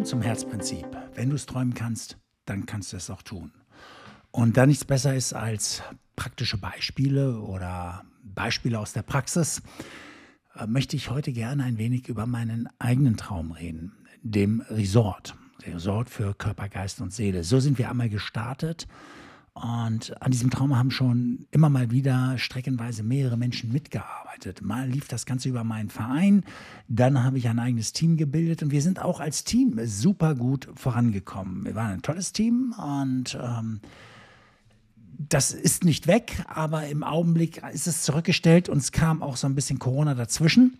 Willkommen zum Herzprinzip. Wenn du es träumen kannst, dann kannst du es auch tun. Und da nichts besser ist als praktische Beispiele oder Beispiele aus der Praxis, äh, möchte ich heute gerne ein wenig über meinen eigenen Traum reden, dem Resort. Resort für Körper, Geist und Seele. So sind wir einmal gestartet und an diesem Traum haben schon immer mal wieder streckenweise mehrere Menschen mitgearbeitet. Mal lief das Ganze über meinen Verein, dann habe ich ein eigenes Team gebildet und wir sind auch als Team super gut vorangekommen. Wir waren ein tolles Team und ähm, das ist nicht weg, aber im Augenblick ist es zurückgestellt und es kam auch so ein bisschen Corona dazwischen.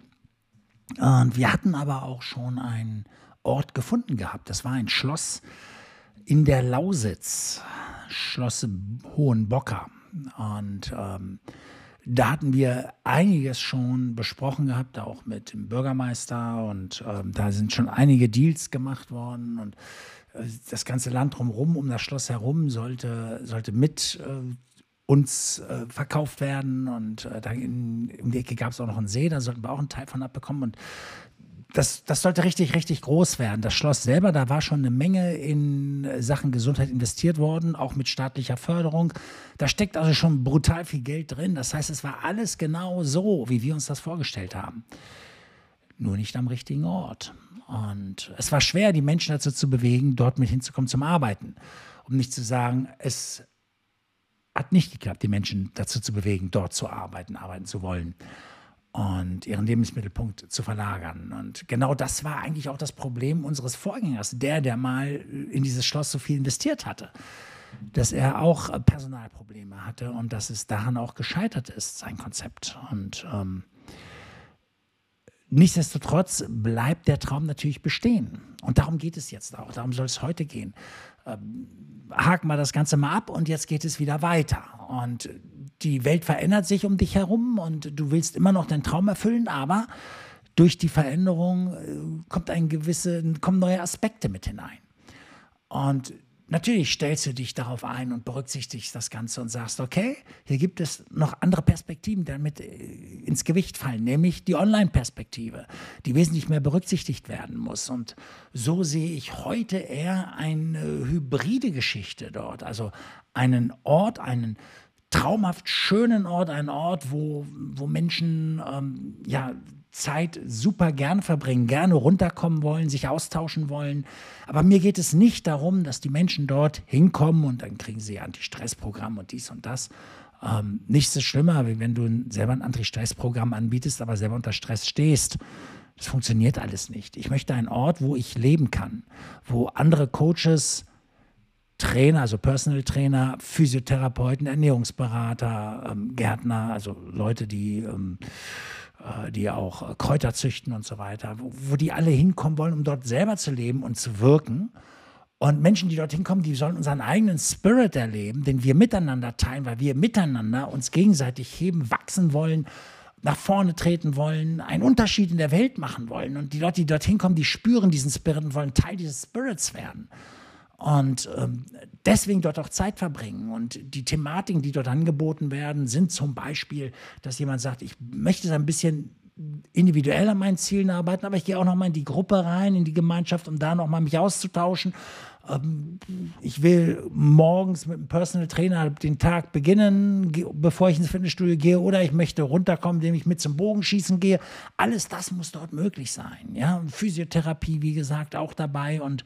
Und wir hatten aber auch schon einen Ort gefunden gehabt. Das war ein Schloss in der Lausitz. Schloss Hohenbocker. Und ähm, da hatten wir einiges schon besprochen gehabt, auch mit dem Bürgermeister. Und ähm, da sind schon einige Deals gemacht worden. Und äh, das ganze Land drumherum, um das Schloss herum, sollte, sollte mit äh, uns äh, verkauft werden. Und äh, da in, in der Ecke gab es auch noch einen See, da sollten wir auch einen Teil von abbekommen. Und das, das sollte richtig, richtig groß werden. Das Schloss selber, da war schon eine Menge in Sachen Gesundheit investiert worden, auch mit staatlicher Förderung. Da steckt also schon brutal viel Geld drin. Das heißt, es war alles genau so, wie wir uns das vorgestellt haben. Nur nicht am richtigen Ort. Und es war schwer, die Menschen dazu zu bewegen, dort mit hinzukommen zum Arbeiten. Um nicht zu sagen, es hat nicht geklappt, die Menschen dazu zu bewegen, dort zu arbeiten, arbeiten zu wollen und ihren Lebensmittelpunkt zu verlagern. Und genau das war eigentlich auch das Problem unseres Vorgängers, der, der mal in dieses Schloss so viel investiert hatte, dass er auch Personalprobleme hatte und dass es daran auch gescheitert ist, sein Konzept. Und ähm, nichtsdestotrotz bleibt der Traum natürlich bestehen. Und darum geht es jetzt auch, darum soll es heute gehen. Ähm, haken wir das Ganze mal ab und jetzt geht es wieder weiter. Und die Welt verändert sich um dich herum und du willst immer noch deinen Traum erfüllen, aber durch die Veränderung äh, kommt ein gewisse, kommen neue Aspekte mit hinein. Und natürlich stellst du dich darauf ein und berücksichtigst das Ganze und sagst, okay, hier gibt es noch andere Perspektiven, die damit äh, ins Gewicht fallen, nämlich die Online-Perspektive, die wesentlich mehr berücksichtigt werden muss. Und so sehe ich heute eher eine hybride Geschichte dort, also einen Ort, einen traumhaft schönen Ort, einen Ort, wo, wo Menschen ähm, ja, Zeit super gern verbringen, gerne runterkommen wollen, sich austauschen wollen. Aber mir geht es nicht darum, dass die Menschen dort hinkommen und dann kriegen sie Anti-Stress-Programm und dies und das. Ähm, nichts ist schlimmer, wenn du selber ein Anti-Stress-Programm anbietest, aber selber unter Stress stehst. Das funktioniert alles nicht. Ich möchte einen Ort, wo ich leben kann, wo andere Coaches Trainer, also Personal Trainer, Physiotherapeuten, Ernährungsberater, ähm, Gärtner, also Leute, die, ähm, äh, die auch Kräuter züchten und so weiter, wo, die alle hinkommen wollen, um dort selber zu leben und zu wirken. Und Menschen, die dorthin kommen, die sollen unseren eigenen Spirit erleben, den wir miteinander teilen, weil wir miteinander uns gegenseitig heben, wachsen wollen, nach vorne treten wollen, einen Unterschied in der Welt machen wollen. Und die Leute, die dorthin kommen, die spüren diesen Spirit und wollen Teil dieses Spirits werden und ähm, deswegen dort auch Zeit verbringen. Und die Thematiken, die dort angeboten werden, sind zum Beispiel, dass jemand sagt, ich möchte es ein bisschen individuell an meinen Zielen arbeiten, aber ich gehe auch noch mal in die Gruppe rein, in die Gemeinschaft, um da noch mal mich auszutauschen. Ähm, ich will morgens mit einem Personal Trainer den Tag beginnen, bevor ich ins Fitnessstudio gehe, oder ich möchte runterkommen, indem ich mit zum Bogenschießen gehe. Alles das muss dort möglich sein. Ja, Physiotherapie, wie gesagt, auch dabei und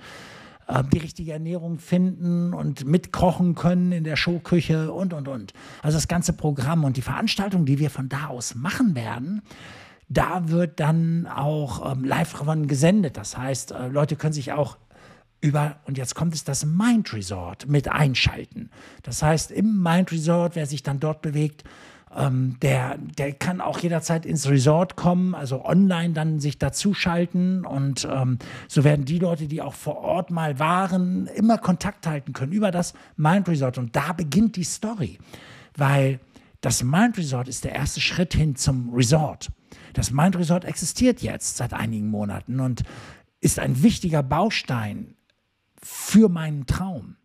die richtige Ernährung finden und mitkochen können in der Showküche und, und, und. Also das ganze Programm und die Veranstaltung, die wir von da aus machen werden, da wird dann auch ähm, live gesendet. Das heißt, äh, Leute können sich auch über, und jetzt kommt es, das Mind Resort mit einschalten. Das heißt, im Mind Resort, wer sich dann dort bewegt, ähm, der, der kann auch jederzeit ins Resort kommen, also online dann sich dazuschalten und ähm, so werden die Leute, die auch vor Ort mal waren, immer Kontakt halten können über das Mind Resort. Und da beginnt die Story, weil das Mind Resort ist der erste Schritt hin zum Resort. Das Mind Resort existiert jetzt seit einigen Monaten und ist ein wichtiger Baustein für meinen Traum.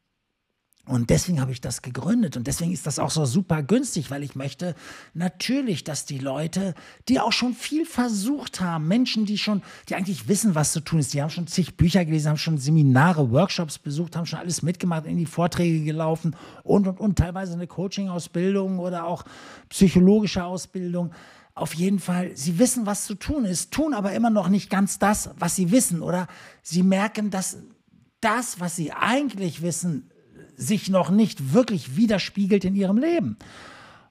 Und deswegen habe ich das gegründet und deswegen ist das auch so super günstig, weil ich möchte natürlich, dass die Leute, die auch schon viel versucht haben, Menschen, die schon, die eigentlich wissen, was zu tun ist, die haben schon zig Bücher gelesen, haben schon Seminare, Workshops besucht, haben schon alles mitgemacht, in die Vorträge gelaufen und und und teilweise eine Coaching-Ausbildung oder auch psychologische Ausbildung. Auf jeden Fall, sie wissen, was zu tun ist, tun aber immer noch nicht ganz das, was sie wissen oder sie merken, dass das, was sie eigentlich wissen, sich noch nicht wirklich widerspiegelt in ihrem Leben.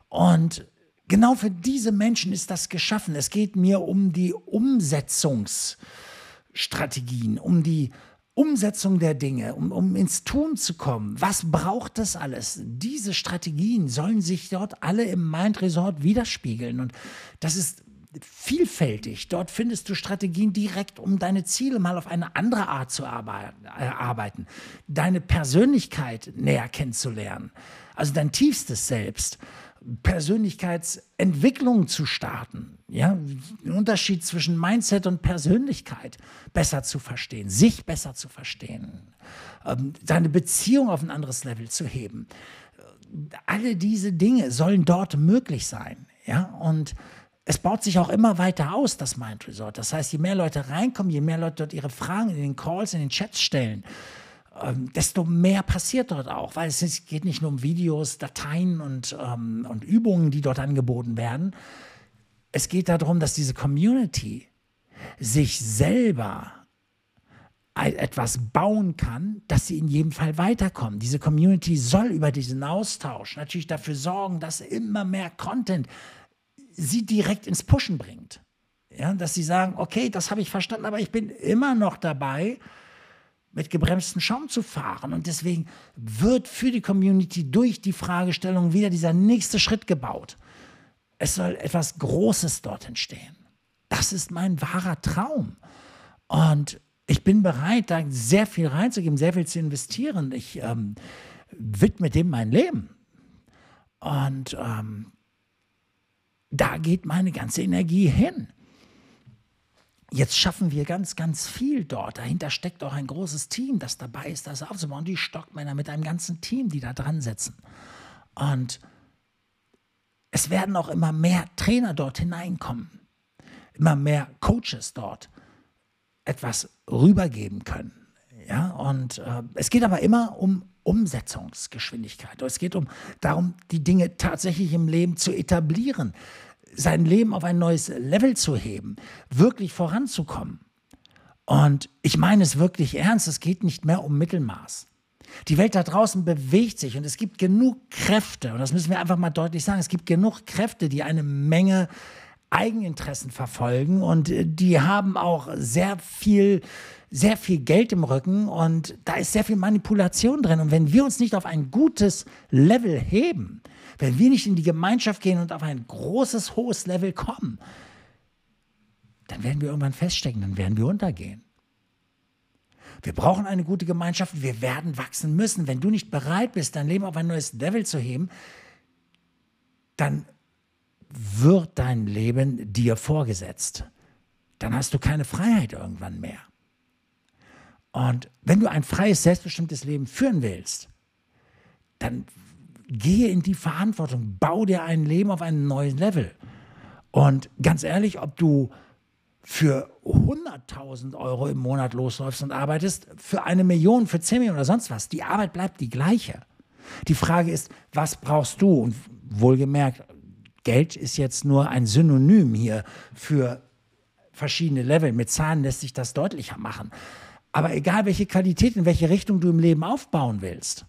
Und genau für diese Menschen ist das geschaffen. Es geht mir um die Umsetzungsstrategien, um die Umsetzung der Dinge, um, um ins Tun zu kommen. Was braucht das alles? Diese Strategien sollen sich dort alle im Mind Resort widerspiegeln. Und das ist vielfältig. Dort findest du Strategien direkt, um deine Ziele mal auf eine andere Art zu arbeiten, deine Persönlichkeit näher kennenzulernen, also dein tiefstes Selbst. Persönlichkeitsentwicklung zu starten, ja, den Unterschied zwischen Mindset und Persönlichkeit besser zu verstehen, sich besser zu verstehen, ähm, deine Beziehung auf ein anderes Level zu heben. Alle diese Dinge sollen dort möglich sein, ja, und es baut sich auch immer weiter aus, das Mind Resort. Das heißt, je mehr Leute reinkommen, je mehr Leute dort ihre Fragen in den Calls, in den Chats stellen, ähm, desto mehr passiert dort auch, weil es geht nicht nur um Videos, Dateien und, ähm, und Übungen, die dort angeboten werden. Es geht darum, dass diese Community sich selber etwas bauen kann, dass sie in jedem Fall weiterkommen. Diese Community soll über diesen Austausch natürlich dafür sorgen, dass immer mehr Content sie direkt ins Pushen bringt. Ja, dass sie sagen, okay, das habe ich verstanden, aber ich bin immer noch dabei, mit gebremstem Schaum zu fahren. Und deswegen wird für die Community durch die Fragestellung wieder dieser nächste Schritt gebaut. Es soll etwas Großes dort entstehen. Das ist mein wahrer Traum. Und ich bin bereit, da sehr viel reinzugeben, sehr viel zu investieren. Ich ähm, widme dem mein Leben. Und ähm, da geht meine ganze Energie hin. Jetzt schaffen wir ganz, ganz viel dort. Dahinter steckt auch ein großes Team, das dabei ist, das aufzubauen. Die Stockmänner mit einem ganzen Team, die da dran sitzen. Und es werden auch immer mehr Trainer dort hineinkommen, immer mehr Coaches dort etwas rübergeben können. Ja, und äh, es geht aber immer um Umsetzungsgeschwindigkeit. Es geht um darum, die Dinge tatsächlich im Leben zu etablieren, sein Leben auf ein neues Level zu heben, wirklich voranzukommen. Und ich meine es wirklich ernst, es geht nicht mehr um Mittelmaß. Die Welt da draußen bewegt sich und es gibt genug Kräfte, und das müssen wir einfach mal deutlich sagen, es gibt genug Kräfte, die eine Menge Eigeninteressen verfolgen und die haben auch sehr viel sehr viel Geld im Rücken und da ist sehr viel Manipulation drin. Und wenn wir uns nicht auf ein gutes Level heben, wenn wir nicht in die Gemeinschaft gehen und auf ein großes, hohes Level kommen, dann werden wir irgendwann feststecken, dann werden wir untergehen. Wir brauchen eine gute Gemeinschaft, wir werden wachsen müssen. Wenn du nicht bereit bist, dein Leben auf ein neues Level zu heben, dann wird dein Leben dir vorgesetzt. Dann hast du keine Freiheit irgendwann mehr. Und wenn du ein freies, selbstbestimmtes Leben führen willst, dann gehe in die Verantwortung, bau dir ein Leben auf einem neuen Level. Und ganz ehrlich, ob du für 100.000 Euro im Monat losläufst und arbeitest, für eine Million, für 10 Millionen oder sonst was, die Arbeit bleibt die gleiche. Die Frage ist, was brauchst du? Und wohlgemerkt, Geld ist jetzt nur ein Synonym hier für verschiedene Level. Mit Zahlen lässt sich das deutlicher machen. Aber egal, welche Qualität, in welche Richtung du im Leben aufbauen willst,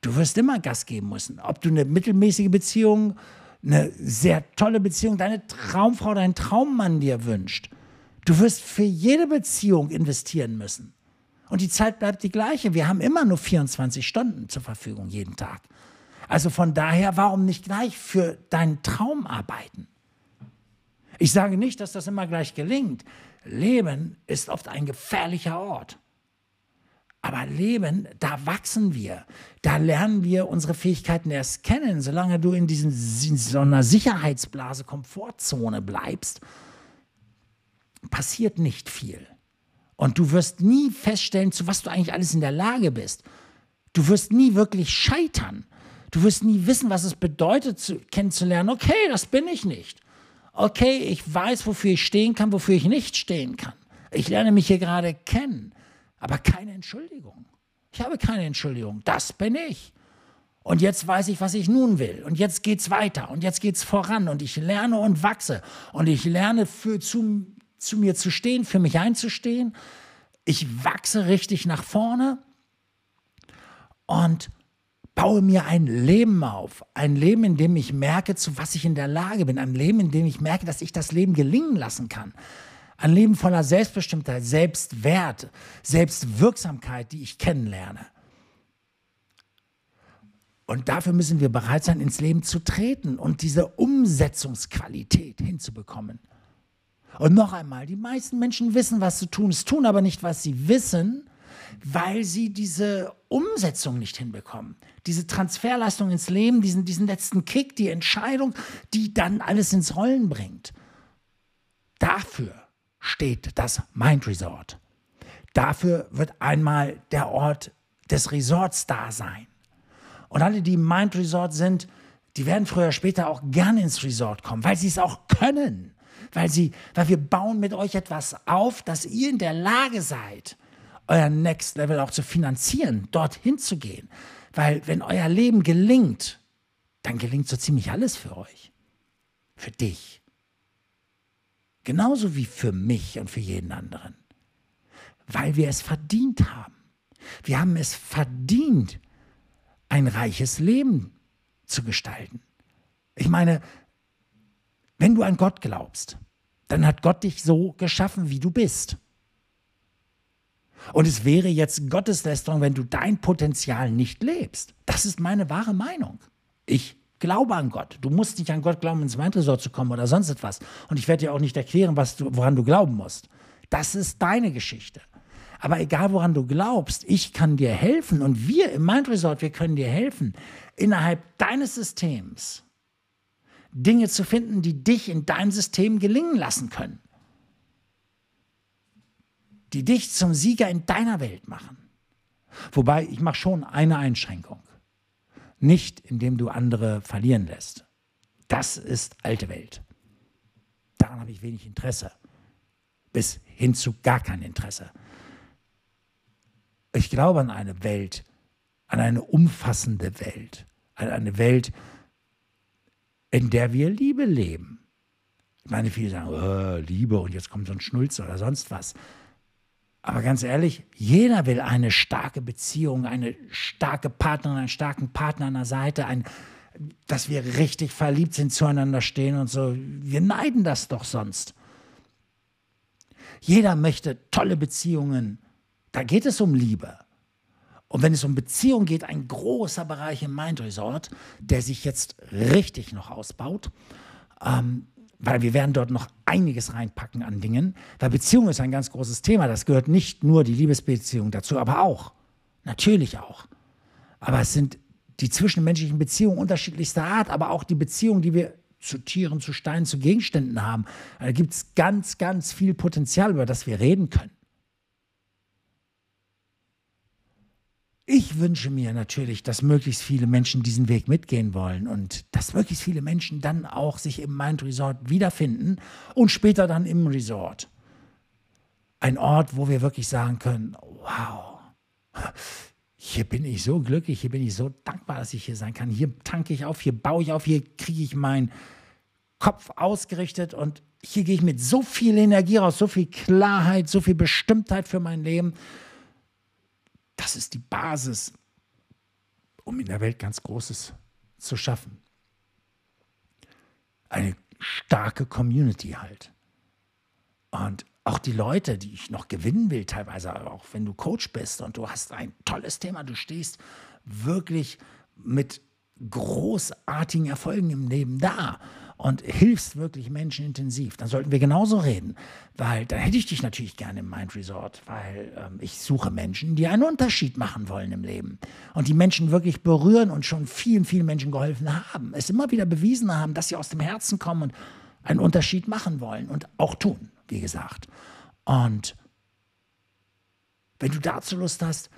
du wirst immer Gas geben müssen. Ob du eine mittelmäßige Beziehung, eine sehr tolle Beziehung, deine Traumfrau, deinen Traummann dir wünscht. Du wirst für jede Beziehung investieren müssen. Und die Zeit bleibt die gleiche. Wir haben immer nur 24 Stunden zur Verfügung jeden Tag. Also von daher, warum nicht gleich für deinen Traum arbeiten? Ich sage nicht, dass das immer gleich gelingt. Leben ist oft ein gefährlicher Ort. Aber Leben, da wachsen wir. Da lernen wir unsere Fähigkeiten erst kennen. Solange du in, diesen, in so einer Sicherheitsblase, Komfortzone bleibst, passiert nicht viel. Und du wirst nie feststellen, zu was du eigentlich alles in der Lage bist. Du wirst nie wirklich scheitern. Du wirst nie wissen, was es bedeutet, zu, kennenzulernen, okay, das bin ich nicht. Okay, ich weiß, wofür ich stehen kann, wofür ich nicht stehen kann. Ich lerne mich hier gerade kennen, aber keine Entschuldigung. Ich habe keine Entschuldigung. Das bin ich. Und jetzt weiß ich, was ich nun will. Und jetzt geht's weiter. Und jetzt geht's voran. Und ich lerne und wachse. Und ich lerne für, zu, zu mir zu stehen, für mich einzustehen. Ich wachse richtig nach vorne und baue mir ein Leben auf. Ein Leben, in dem ich merke, zu was ich in der Lage bin. Ein Leben, in dem ich merke, dass ich das Leben gelingen lassen kann. Ein Leben voller Selbstbestimmtheit, Selbstwert, Selbstwirksamkeit, die ich kennenlerne. Und dafür müssen wir bereit sein, ins Leben zu treten und diese Umsetzungsqualität hinzubekommen. Und noch einmal, die meisten Menschen wissen, was zu tun ist, tun aber nicht, was sie wissen, weil sie diese Umsetzung nicht hinbekommen. Diese Transferleistung ins Leben, diesen, diesen letzten Kick, die Entscheidung, die dann alles ins Rollen bringt. Dafür steht das Mind Resort. Dafür wird einmal der Ort des Resorts da sein. Und alle, die im Mind Resort sind, die werden früher oder später auch gerne ins Resort kommen, weil sie es auch können. Weil, sie, weil wir bauen mit euch etwas auf, dass ihr in der Lage seid, euer Next Level auch zu finanzieren, dorthin zu gehen. Weil wenn euer Leben gelingt, dann gelingt so ziemlich alles für euch. Für dich. Genauso wie für mich und für jeden anderen. Weil wir es verdient haben. Wir haben es verdient, ein reiches Leben zu gestalten. Ich meine, wenn du an Gott glaubst, dann hat Gott dich so geschaffen, wie du bist. Und es wäre jetzt Gotteslästerung, wenn du dein Potenzial nicht lebst. Das ist meine wahre Meinung. Ich glaube an Gott. Du musst nicht an Gott glauben, ins Weinresort zu kommen oder sonst etwas. Und ich werde dir auch nicht erklären, was du, woran du glauben musst. Das ist deine Geschichte. Aber egal woran du glaubst, ich kann dir helfen und wir im Mind Resort, wir können dir helfen, innerhalb deines Systems Dinge zu finden, die dich in deinem System gelingen lassen können die dich zum Sieger in deiner Welt machen. Wobei ich mache schon eine Einschränkung. Nicht, indem du andere verlieren lässt. Das ist alte Welt. Daran habe ich wenig Interesse. Bis hin zu gar kein Interesse. Ich glaube an eine Welt, an eine umfassende Welt, an eine Welt, in der wir Liebe leben. Ich meine, viele sagen, oh, Liebe und jetzt kommt so ein Schnulz oder sonst was. Aber ganz ehrlich, jeder will eine starke Beziehung, eine starke Partnerin, einen starken Partner an der Seite, ein, dass wir richtig verliebt sind, zueinander stehen und so. Wir neiden das doch sonst. Jeder möchte tolle Beziehungen. Da geht es um Liebe. Und wenn es um Beziehung geht, ein großer Bereich im Mind Resort, der sich jetzt richtig noch ausbaut. Ähm, weil wir werden dort noch einiges reinpacken an Dingen, weil Beziehung ist ein ganz großes Thema. Das gehört nicht nur die Liebesbeziehung dazu, aber auch, natürlich auch. Aber es sind die zwischenmenschlichen Beziehungen unterschiedlichster Art, aber auch die Beziehungen, die wir zu Tieren, zu Steinen, zu Gegenständen haben. Da gibt es ganz, ganz viel Potenzial, über das wir reden können. Ich wünsche mir natürlich, dass möglichst viele Menschen diesen Weg mitgehen wollen und dass möglichst viele Menschen dann auch sich im Mind Resort wiederfinden und später dann im Resort. Ein Ort, wo wir wirklich sagen können, wow, hier bin ich so glücklich, hier bin ich so dankbar, dass ich hier sein kann. Hier tanke ich auf, hier baue ich auf, hier kriege ich meinen Kopf ausgerichtet und hier gehe ich mit so viel Energie raus, so viel Klarheit, so viel Bestimmtheit für mein Leben das ist die Basis, um in der Welt ganz Großes zu schaffen. Eine starke Community halt. Und auch die Leute, die ich noch gewinnen will, teilweise auch wenn du Coach bist und du hast ein tolles Thema, du stehst wirklich mit großartigen Erfolgen im Leben da und hilfst wirklich Menschen intensiv, dann sollten wir genauso reden. Weil dann hätte ich dich natürlich gerne im Mind Resort, weil ähm, ich suche Menschen, die einen Unterschied machen wollen im Leben und die Menschen wirklich berühren und schon vielen, vielen Menschen geholfen haben. Es immer wieder bewiesen haben, dass sie aus dem Herzen kommen und einen Unterschied machen wollen und auch tun, wie gesagt. Und wenn du dazu Lust hast,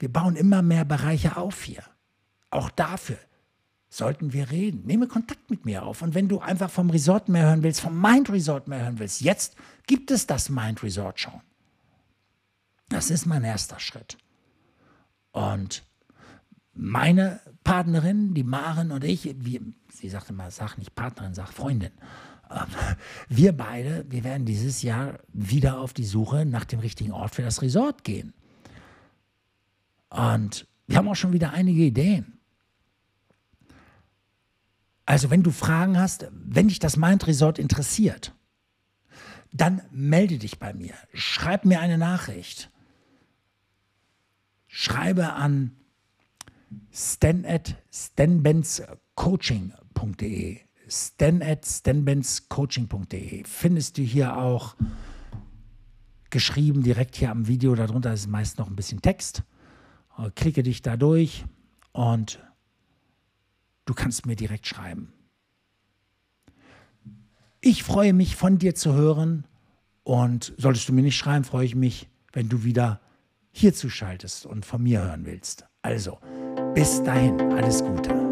Wir bauen immer mehr Bereiche auf hier. Auch dafür sollten wir reden. Nehme Kontakt mit mir auf. Und wenn du einfach vom Resort mehr hören willst, vom Mind Resort mehr hören willst, jetzt gibt es das Mind Resort schon. Das ist mein erster Schritt. Und meine Partnerin, die Maren und ich, wir, sie sagte mal, sag nicht Partnerin, sag Freundin. Ähm, wir beide, wir werden dieses Jahr wieder auf die Suche nach dem richtigen Ort für das Resort gehen. Und wir haben auch schon wieder einige Ideen. Also, wenn du Fragen hast, wenn dich das Mind Resort interessiert, dann melde dich bei mir. Schreib mir eine Nachricht. Schreibe an stan at stanbenzcoaching.de stan at stanbenzcoaching.de findest du hier auch geschrieben, direkt hier am Video. Darunter ist meist noch ein bisschen Text. Klicke dich da durch und du kannst mir direkt schreiben. Ich freue mich, von dir zu hören. Und solltest du mir nicht schreiben, freue ich mich, wenn du wieder hier zuschaltest und von mir hören willst. Also, bis dahin, alles Gute.